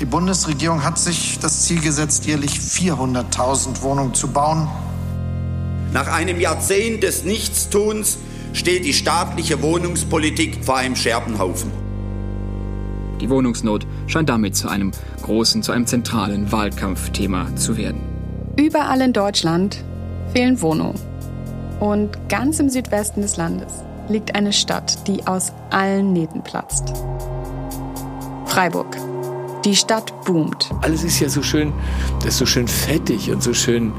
Die Bundesregierung hat sich das Ziel gesetzt, jährlich 400.000 Wohnungen zu bauen. Nach einem Jahrzehnt des Nichtstuns steht die staatliche Wohnungspolitik vor einem Scherbenhaufen. Die Wohnungsnot scheint damit zu einem großen, zu einem zentralen Wahlkampfthema zu werden. Überall in Deutschland fehlen Wohnungen. Und ganz im Südwesten des Landes liegt eine Stadt, die aus allen Nähten platzt. Freiburg. Die Stadt boomt. Alles ist ja so schön, das ist so schön fettig und so schön,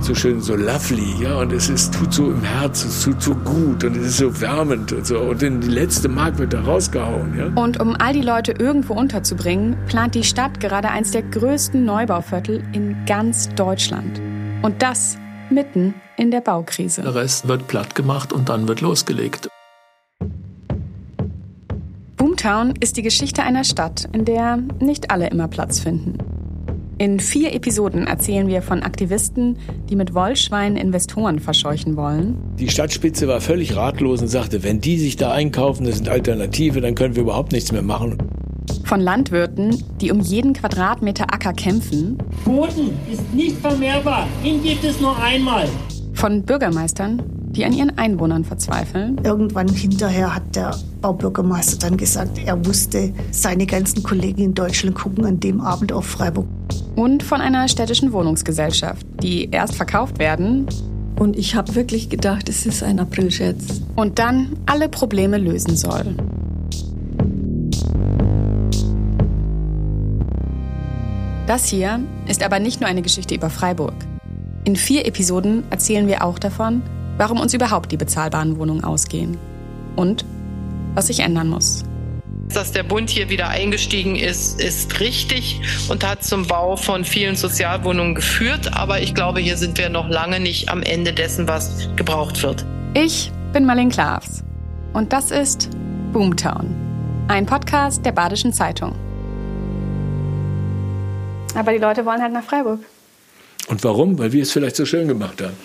so schön, so lovely, ja. Und es ist, tut so im Herzen, es tut so gut und es ist so wärmend und so. Und dann die letzte Mark wird da rausgehauen, ja. Und um all die Leute irgendwo unterzubringen, plant die Stadt gerade eins der größten Neubauviertel in ganz Deutschland. Und das mitten in der Baukrise. Der Rest wird platt gemacht und dann wird losgelegt. Boomtown ist die Geschichte einer Stadt, in der nicht alle immer Platz finden. In vier Episoden erzählen wir von Aktivisten, die mit Wollschweinen Investoren verscheuchen wollen. Die Stadtspitze war völlig ratlos und sagte, wenn die sich da einkaufen, das sind Alternative, dann können wir überhaupt nichts mehr machen. Von Landwirten, die um jeden Quadratmeter Acker kämpfen. Boden ist nicht vermehrbar. Ihn gibt es nur einmal. Von Bürgermeistern, die an ihren Einwohnern verzweifeln. Irgendwann hinterher hat der Baubürgermeister dann gesagt, er wusste, seine ganzen Kollegen in Deutschland gucken an dem Abend auf Freiburg. Und von einer städtischen Wohnungsgesellschaft, die erst verkauft werden. Und ich habe wirklich gedacht, es ist ein Aprilscherz. Und dann alle Probleme lösen soll. Das hier ist aber nicht nur eine Geschichte über Freiburg. In vier Episoden erzählen wir auch davon, warum uns überhaupt die bezahlbaren Wohnungen ausgehen. Und was sich ändern muss. Dass der Bund hier wieder eingestiegen ist, ist richtig und hat zum Bau von vielen Sozialwohnungen geführt. Aber ich glaube, hier sind wir noch lange nicht am Ende dessen, was gebraucht wird. Ich bin Marlene Klavs und das ist Boomtown, ein Podcast der Badischen Zeitung. Aber die Leute wollen halt nach Freiburg. Und warum? Weil wir es vielleicht so schön gemacht haben.